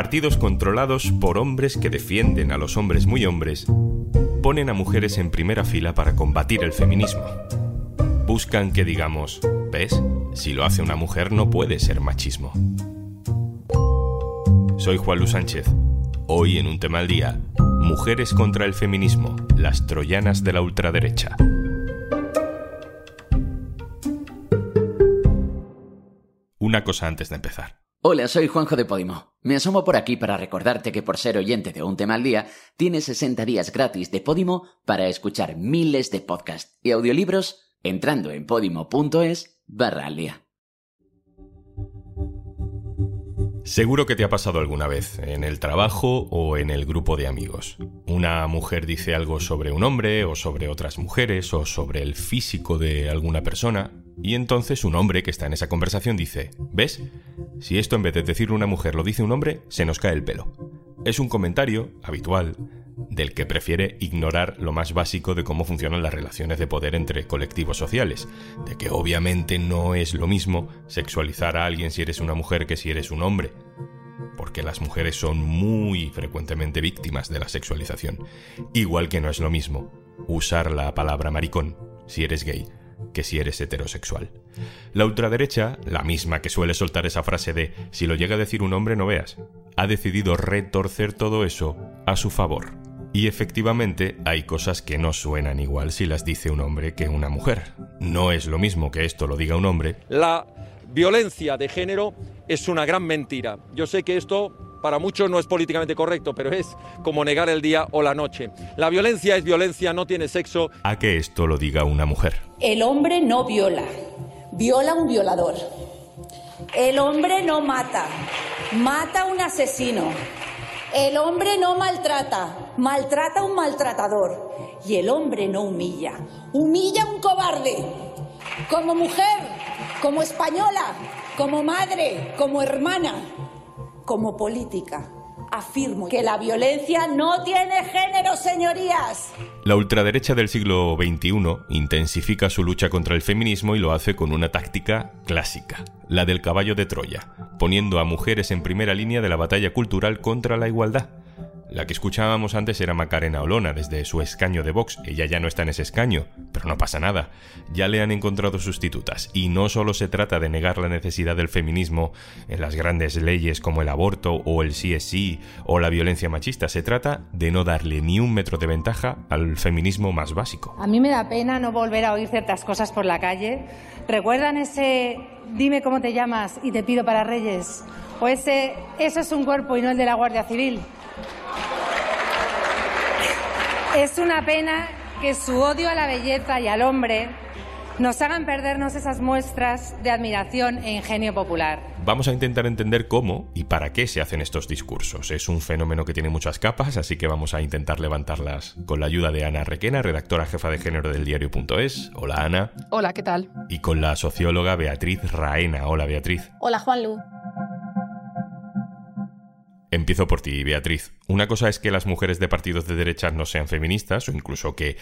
Partidos controlados por hombres que defienden a los hombres muy hombres ponen a mujeres en primera fila para combatir el feminismo. Buscan que digamos, ¿ves? Si lo hace una mujer no puede ser machismo. Soy Juan Luis Sánchez. Hoy en un tema al día, Mujeres contra el feminismo, las troyanas de la ultraderecha. Una cosa antes de empezar. Hola, soy Juanjo de Podimo. Me asomo por aquí para recordarte que por ser oyente de un tema al día, tienes 60 días gratis de Podimo para escuchar miles de podcasts y audiolibros entrando en podimo.es barra al día. Seguro que te ha pasado alguna vez, en el trabajo o en el grupo de amigos. Una mujer dice algo sobre un hombre o sobre otras mujeres o sobre el físico de alguna persona y entonces un hombre que está en esa conversación dice, ¿ves? Si esto en vez de decir una mujer lo dice un hombre, se nos cae el pelo. Es un comentario habitual del que prefiere ignorar lo más básico de cómo funcionan las relaciones de poder entre colectivos sociales, de que obviamente no es lo mismo sexualizar a alguien si eres una mujer que si eres un hombre, porque las mujeres son muy frecuentemente víctimas de la sexualización, igual que no es lo mismo usar la palabra maricón si eres gay que si eres heterosexual. La ultraderecha, la misma que suele soltar esa frase de si lo llega a decir un hombre no veas, ha decidido retorcer todo eso a su favor. Y efectivamente hay cosas que no suenan igual si las dice un hombre que una mujer. No es lo mismo que esto lo diga un hombre. La violencia de género es una gran mentira. Yo sé que esto para muchos no es políticamente correcto, pero es como negar el día o la noche. La violencia es violencia, no tiene sexo. A que esto lo diga una mujer. El hombre no viola, viola un violador. El hombre no mata, mata un asesino. El hombre no maltrata, maltrata un maltratador. Y el hombre no humilla, humilla un cobarde. Como mujer, como española, como madre, como hermana, como política. Afirmo que la violencia no tiene género, señorías. La ultraderecha del siglo XXI intensifica su lucha contra el feminismo y lo hace con una táctica clásica, la del caballo de Troya, poniendo a mujeres en primera línea de la batalla cultural contra la igualdad. La que escuchábamos antes era Macarena Olona desde su escaño de Vox. Ella ya no está en ese escaño, pero no pasa nada. Ya le han encontrado sustitutas. Y no solo se trata de negar la necesidad del feminismo en las grandes leyes como el aborto o el sí es sí o la violencia machista. Se trata de no darle ni un metro de ventaja al feminismo más básico. A mí me da pena no volver a oír ciertas cosas por la calle. ¿Recuerdan ese dime cómo te llamas y te pido para Reyes? O ese eso es un cuerpo y no el de la Guardia Civil. Es una pena que su odio a la belleza y al hombre nos hagan perdernos esas muestras de admiración e ingenio popular. Vamos a intentar entender cómo y para qué se hacen estos discursos. Es un fenómeno que tiene muchas capas, así que vamos a intentar levantarlas con la ayuda de Ana Requena, redactora jefa de género del diario.es. Hola Ana. Hola, ¿qué tal? Y con la socióloga Beatriz Raena. Hola Beatriz. Hola Juanlu. Empiezo por ti, Beatriz. Una cosa es que las mujeres de partidos de derecha no sean feministas o incluso que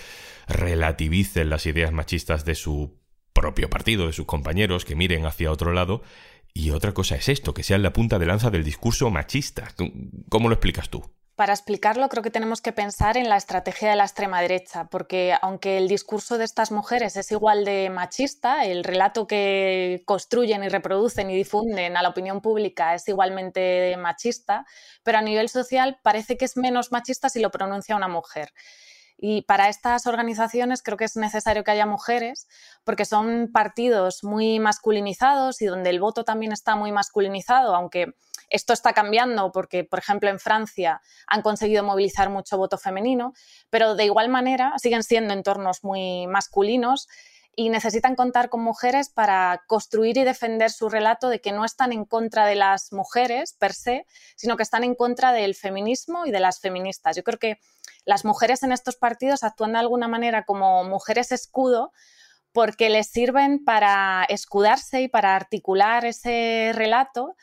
relativicen las ideas machistas de su propio partido, de sus compañeros, que miren hacia otro lado. Y otra cosa es esto, que sean la punta de lanza del discurso machista. ¿Cómo lo explicas tú? Para explicarlo creo que tenemos que pensar en la estrategia de la extrema derecha, porque aunque el discurso de estas mujeres es igual de machista, el relato que construyen y reproducen y difunden a la opinión pública es igualmente machista, pero a nivel social parece que es menos machista si lo pronuncia una mujer. Y para estas organizaciones creo que es necesario que haya mujeres, porque son partidos muy masculinizados y donde el voto también está muy masculinizado, aunque esto está cambiando porque, por ejemplo, en Francia han conseguido movilizar mucho voto femenino, pero de igual manera siguen siendo entornos muy masculinos y necesitan contar con mujeres para construir y defender su relato de que no están en contra de las mujeres per se, sino que están en contra del feminismo y de las feministas. Yo creo que las mujeres en estos partidos actúan de alguna manera como mujeres escudo porque les sirven para escudarse y para articular ese relato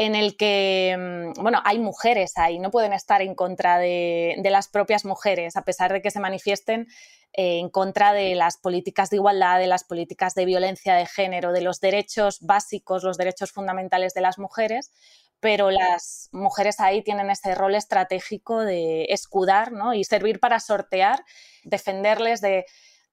en el que, mm, bueno, hay mujeres ahí, no pueden estar en contra de, las propias mujeres, a pesar de que se manifiesten eh, en contra de las políticas de igualdad, de las políticas de violencia de género, de los derechos básicos, los derechos fundamentales de las mujeres, pero las mujeres ahí tienen ese rol estratégico de escudar ¿no? y servir para sortear, defenderles de,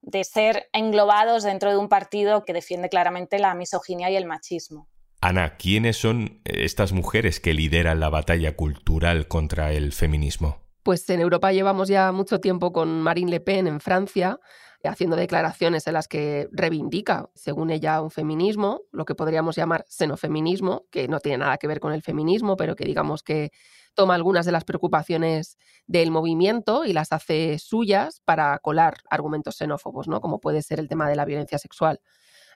de ser englobados dentro de un partido que defiende claramente la misoginia y el machismo. Ana, ¿quiénes son estas mujeres que lideran la batalla cultural contra el feminismo? Pues en Europa llevamos ya mucho tiempo con Marine Le Pen en Francia, haciendo declaraciones en las que reivindica, según ella, un feminismo, lo que podríamos llamar xenofeminismo, que no tiene nada que ver con el feminismo, pero que digamos que toma algunas de las preocupaciones del movimiento y las hace suyas para colar argumentos xenófobos, ¿no? como puede ser el tema de la violencia sexual.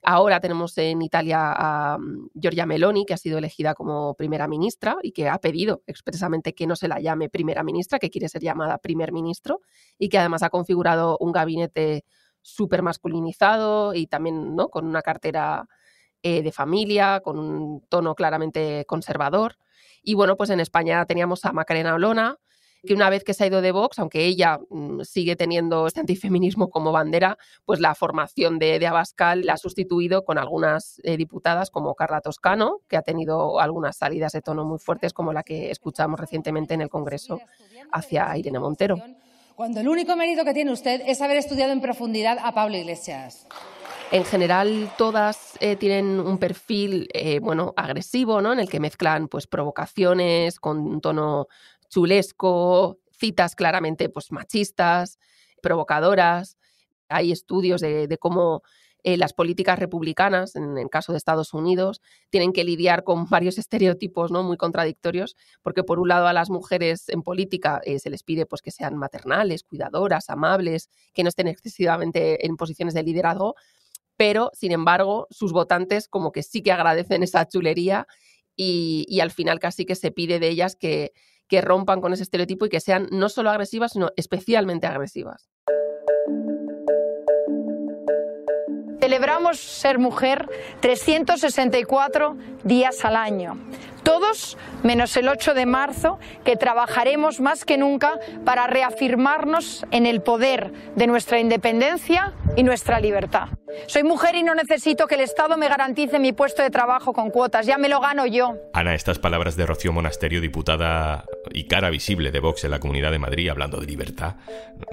Ahora tenemos en Italia a mm, Giorgia Meloni, que ha sido elegida como primera ministra y que ha pedido expresamente que no se la llame primera ministra, que quiere ser llamada primer ministro, y que además ha configurado un gabinete súper masculinizado y también ¿no? con una cartera eh, de familia, con un tono claramente conservador. Y bueno, pues en España teníamos a Macarena Olona, que una vez que se ha ido de Vox, aunque ella mm, sigue teniendo este antifeminismo como bandera, pues la formación de, de Abascal la ha sustituido con algunas eh, diputadas como Carla Toscano, que ha tenido algunas salidas de tono muy fuertes, como la que escuchamos recientemente en el Congreso hacia Irene Montero. Cuando el único mérito que tiene usted es haber estudiado en profundidad a Pablo Iglesias. En general, todas eh, tienen un perfil, eh, bueno, agresivo, ¿no? En el que mezclan, pues, provocaciones con un tono chulesco, citas claramente pues, machistas, provocadoras. Hay estudios de, cómo eh, las políticas republicanas, en el caso de Estados Unidos, tienen que lidiar con varios estereotipos ¿no? muy contradictorios, porque por un lado a las mujeres en política eh, se les pide pues, que sean maternales, cuidadoras, amables, que no estén excesivamente en posiciones de liderazgo, pero sin embargo sus votantes como que sí que agradecen esa chulería y, y al final casi que se pide de ellas que, que rompan con ese estereotipo y que sean no solo agresivas, sino especialmente agresivas. Celebramos ser mujer 364 días al año. Todos, menos el 8 de marzo, que trabajaremos más que nunca para reafirmarnos en el poder de nuestra independencia y nuestra libertad. Soy mujer y no necesito que el Estado me garantice mi puesto de trabajo con cuotas, ya me lo gano yo. Ana, estas palabras de Rocío Monasterio, diputada y cara visible de Vox en la Comunidad de Madrid, hablando de libertad,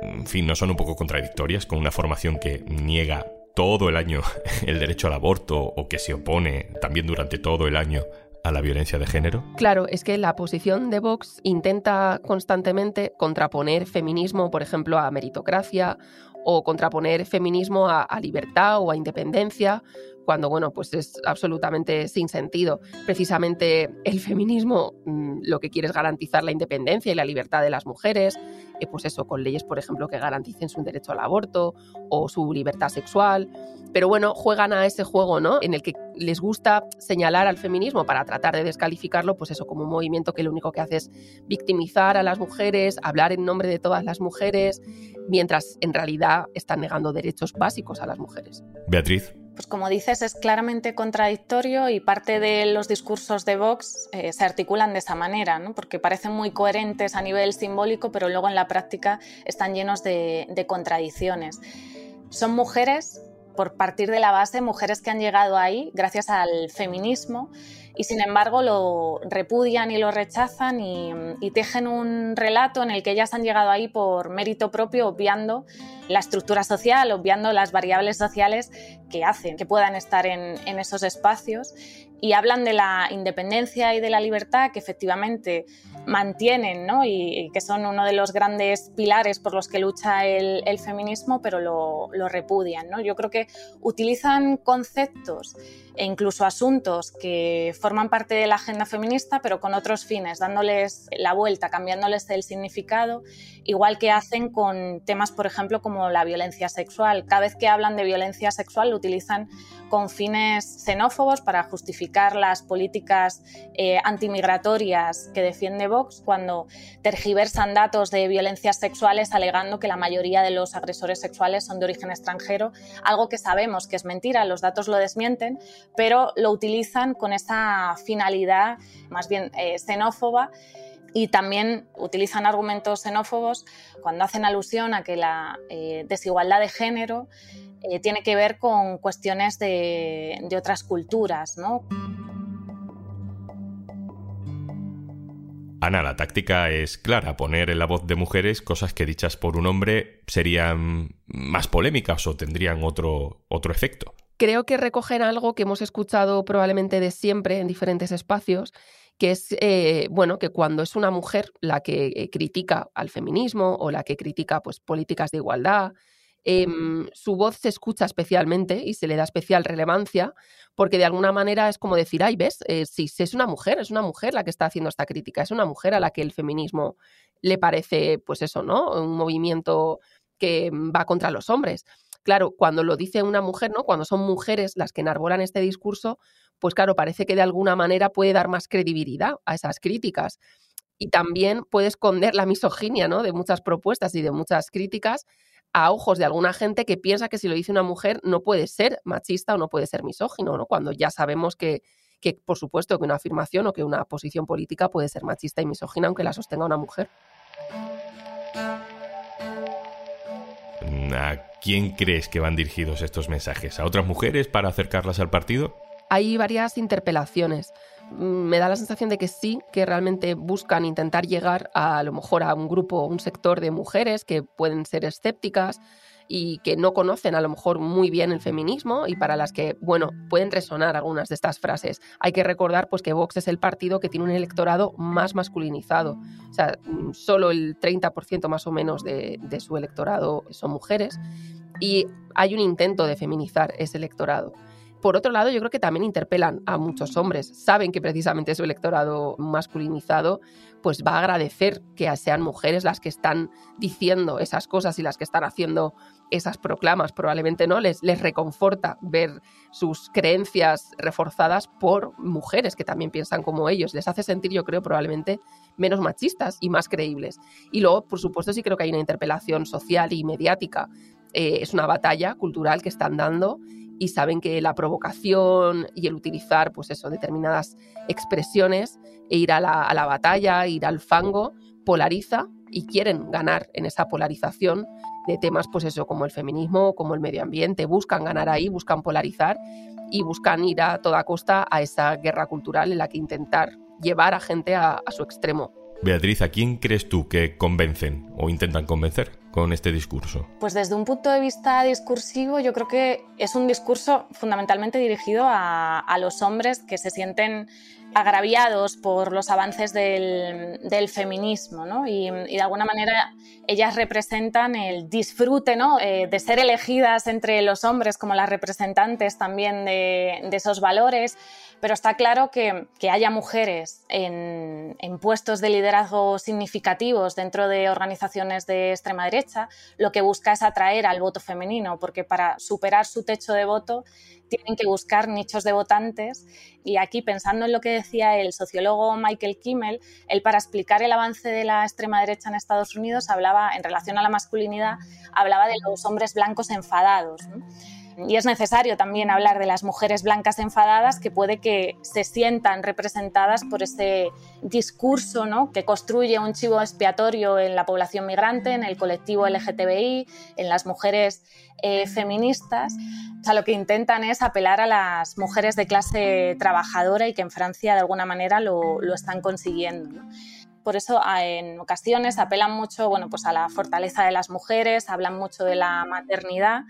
en fin, ¿no son un poco contradictorias con una formación que niega todo el año el derecho al aborto o que se opone también durante todo el año a la violencia de género? Claro, es que la posición de Vox intenta constantemente contraponer feminismo, por ejemplo, a meritocracia o contraponer feminismo a, libertad o a independencia, cuando bueno, pues es absolutamente sin sentido. Precisamente el feminismo mm, lo que quiere es garantizar la independencia y la libertad de las mujeres, eh, pues eso, con leyes, por ejemplo, que garanticen su derecho al aborto o su libertad sexual. Pero bueno, juegan a ese juego, ¿no? En el que les gusta señalar al feminismo para tratar de descalificarlo, pues eso, como un movimiento que lo único que hace es victimizar a las mujeres, hablar en nombre de todas las mujeres, mientras en realidad están negando derechos básicos a las mujeres. Beatriz, pues como dices, es claramente contradictorio y parte de los discursos de Vox eh, se articulan de esa manera, ¿no? porque parecen muy coherentes a nivel simbólico, pero luego en la práctica están llenos de, de contradicciones. Son mujeres, por partir de la base, mujeres que han llegado ahí gracias al feminismo y sin embargo lo repudian y lo rechazan y, tejen un relato en el que ellas han llegado ahí por mérito propio, obviando la estructura social, obviando las variables sociales que hacen que puedan estar en, en esos espacios y hablan de la independencia y de la libertad que efectivamente mantienen ¿no? y, que son uno de los grandes pilares por los que lucha el, feminismo, pero lo, lo repudian. ¿no? Yo creo que utilizan conceptos e incluso asuntos que forman parte de la agenda feminista, pero con otros fines, dándoles la vuelta, cambiándoles el significado, igual que hacen con temas, por ejemplo, como la violencia sexual. Cada vez que hablan de violencia sexual lo utilizan con fines xenófobos para justificar las políticas eh, antimigratorias que defiende Vox, cuando tergiversan datos de violencias sexuales alegando que la mayoría de los agresores sexuales son de origen extranjero, algo que sabemos que es mentira, los datos lo desmienten, pero lo utilizan con esa finalidad más bien eh, xenófoba y también utilizan argumentos xenófobos cuando hacen alusión a que la eh, desigualdad de género eh, tiene que ver con cuestiones de, otras culturas. Ana, la táctica es clara, poner en la voz de mujeres cosas que dichas por un hombre serían más polémicas o tendrían otro, otro efecto. Creo que recogen algo que hemos escuchado probablemente de siempre en diferentes espacios, que es, eh, bueno, que cuando es una mujer la que eh, critica al feminismo o la que critica pues, políticas de igualdad, em, su voz se escucha especialmente y se le da especial relevancia, porque de alguna manera es como decir, ay, ves, eh, si, es una mujer, es una mujer la que está haciendo esta crítica, es una mujer a la que el feminismo le parece, pues eso, ¿no? Un movimiento que va contra los hombres. Claro, cuando lo dice una mujer, ¿no? Cuando son mujeres las que enarbolan este discurso, pues claro, parece que de alguna manera puede dar más credibilidad a esas críticas. Y también puede esconder la misoginia, ¿no? De muchas propuestas y de muchas críticas a ojos de alguna gente que piensa que si lo dice una mujer no puede ser machista o no puede ser misógino, ¿no? Cuando ya sabemos que, que, por supuesto, que una afirmación o que una posición política puede ser machista y misógina aunque la sostenga una mujer. ¿A quién crees que van dirigidos estos mensajes? ¿A otras mujeres para acercarlas al partido? Hay varias interpelaciones me da la sensación de que sí, que realmente buscan intentar llegar a, lo mejor a un grupo, un sector de mujeres que pueden ser escépticas y que no conocen a lo mejor muy bien el feminismo y para las que, bueno, pueden resonar algunas de estas frases. Hay que recordar pues que Vox es el partido que tiene un electorado más masculinizado. O sea, solo el 30% más o menos de, de su electorado son mujeres y hay un intento de feminizar ese electorado. Por otro lado, yo creo que también interpelan a muchos hombres. Saben que precisamente su electorado masculinizado pues va a agradecer que sean mujeres las que están diciendo esas cosas y las que están haciendo esas proclamas. Probablemente no les, les reconforta ver sus creencias reforzadas por mujeres que también piensan como ellos. Les hace sentir, yo creo, probablemente menos machistas y más creíbles. Y luego, por supuesto, sí creo que hay una interpelación social y mediática. Eh, es una batalla cultural que están dando y saben que la provocación y el utilizar pues eso, determinadas expresiones e ir a la, a la batalla, ir al fango, polariza y quieren ganar en esa polarización de temas pues eso, como el feminismo, como el medio ambiente, buscan ganar ahí, buscan polarizar y buscan ir a toda costa a esa guerra cultural en la que intentar llevar a gente a, a su extremo. Beatriz, ¿a quién crees tú que convencen o intentan convencer? Con este discurso? Pues desde un punto de vista discursivo, yo creo que es un discurso fundamentalmente dirigido a, los hombres que se sienten agraviados por los avances del, feminismo, y, de alguna manera ellas representan el disfrute ¿no? Eh, de ser elegidas entre los hombres como las representantes también de, de esos valores pero está claro que, que haya mujeres en, en, puestos de liderazgo significativos dentro de organizaciones de extrema derecha, lo que busca es atraer al voto femenino, porque para superar su techo de voto tienen que buscar nichos de votantes. Y aquí, pensando en lo que decía el sociólogo Michael Kimmel, él para explicar el avance de la extrema derecha en Estados Unidos hablaba, en relación a la masculinidad, hablaba de los hombres blancos enfadados. Y es necesario también hablar de las mujeres blancas enfadadas que puede que se sientan representadas por ese discurso ¿no? que construye un chivo expiatorio en la población migrante, en el colectivo LGTBI, en las mujeres eh, feministas. O sea, lo que intentan es apelar a las mujeres de clase trabajadora y que en Francia de alguna manera lo, lo están consiguiendo. por eso en ocasiones apelan mucho bueno, pues a la fortaleza de las mujeres, hablan mucho de la maternidad,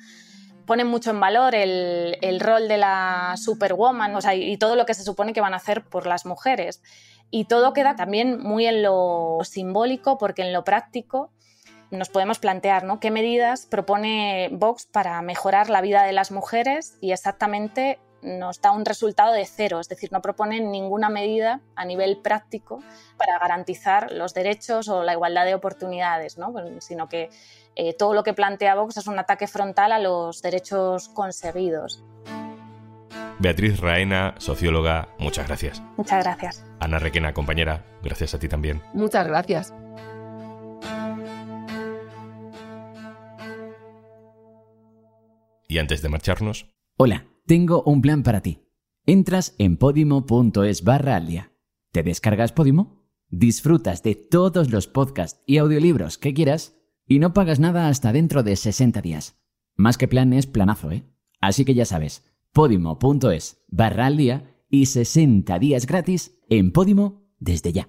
ponen mucho en valor el, rol de la superwoman o sea, y todo lo que se supone que van a hacer por las mujeres. Y todo queda también muy en lo simbólico porque en lo práctico nos podemos plantear ¿no? qué medidas propone Vox para mejorar la vida de las mujeres y exactamente nos da un resultado de cero, es decir, no propone ninguna medida a nivel práctico para garantizar los derechos o la igualdad de oportunidades, ¿no? sino que eh, todo lo que plantea Vox es un ataque frontal a los derechos conseguidos. Beatriz Raena, socióloga, muchas gracias. Muchas gracias. Ana Requena, compañera, gracias a ti también. Muchas gracias. Y antes de marcharnos... Hola, tengo un plan para ti. Entras en podimo.es barra al día. ¿Te descargas Podimo? Disfrutas de todos los podcasts y audiolibros que quieras y no pagas nada hasta dentro de 60 días. Más que plan es planazo, ¿eh? Así que ya sabes, podimo.es barra y 60 días gratis en Podimo desde ya.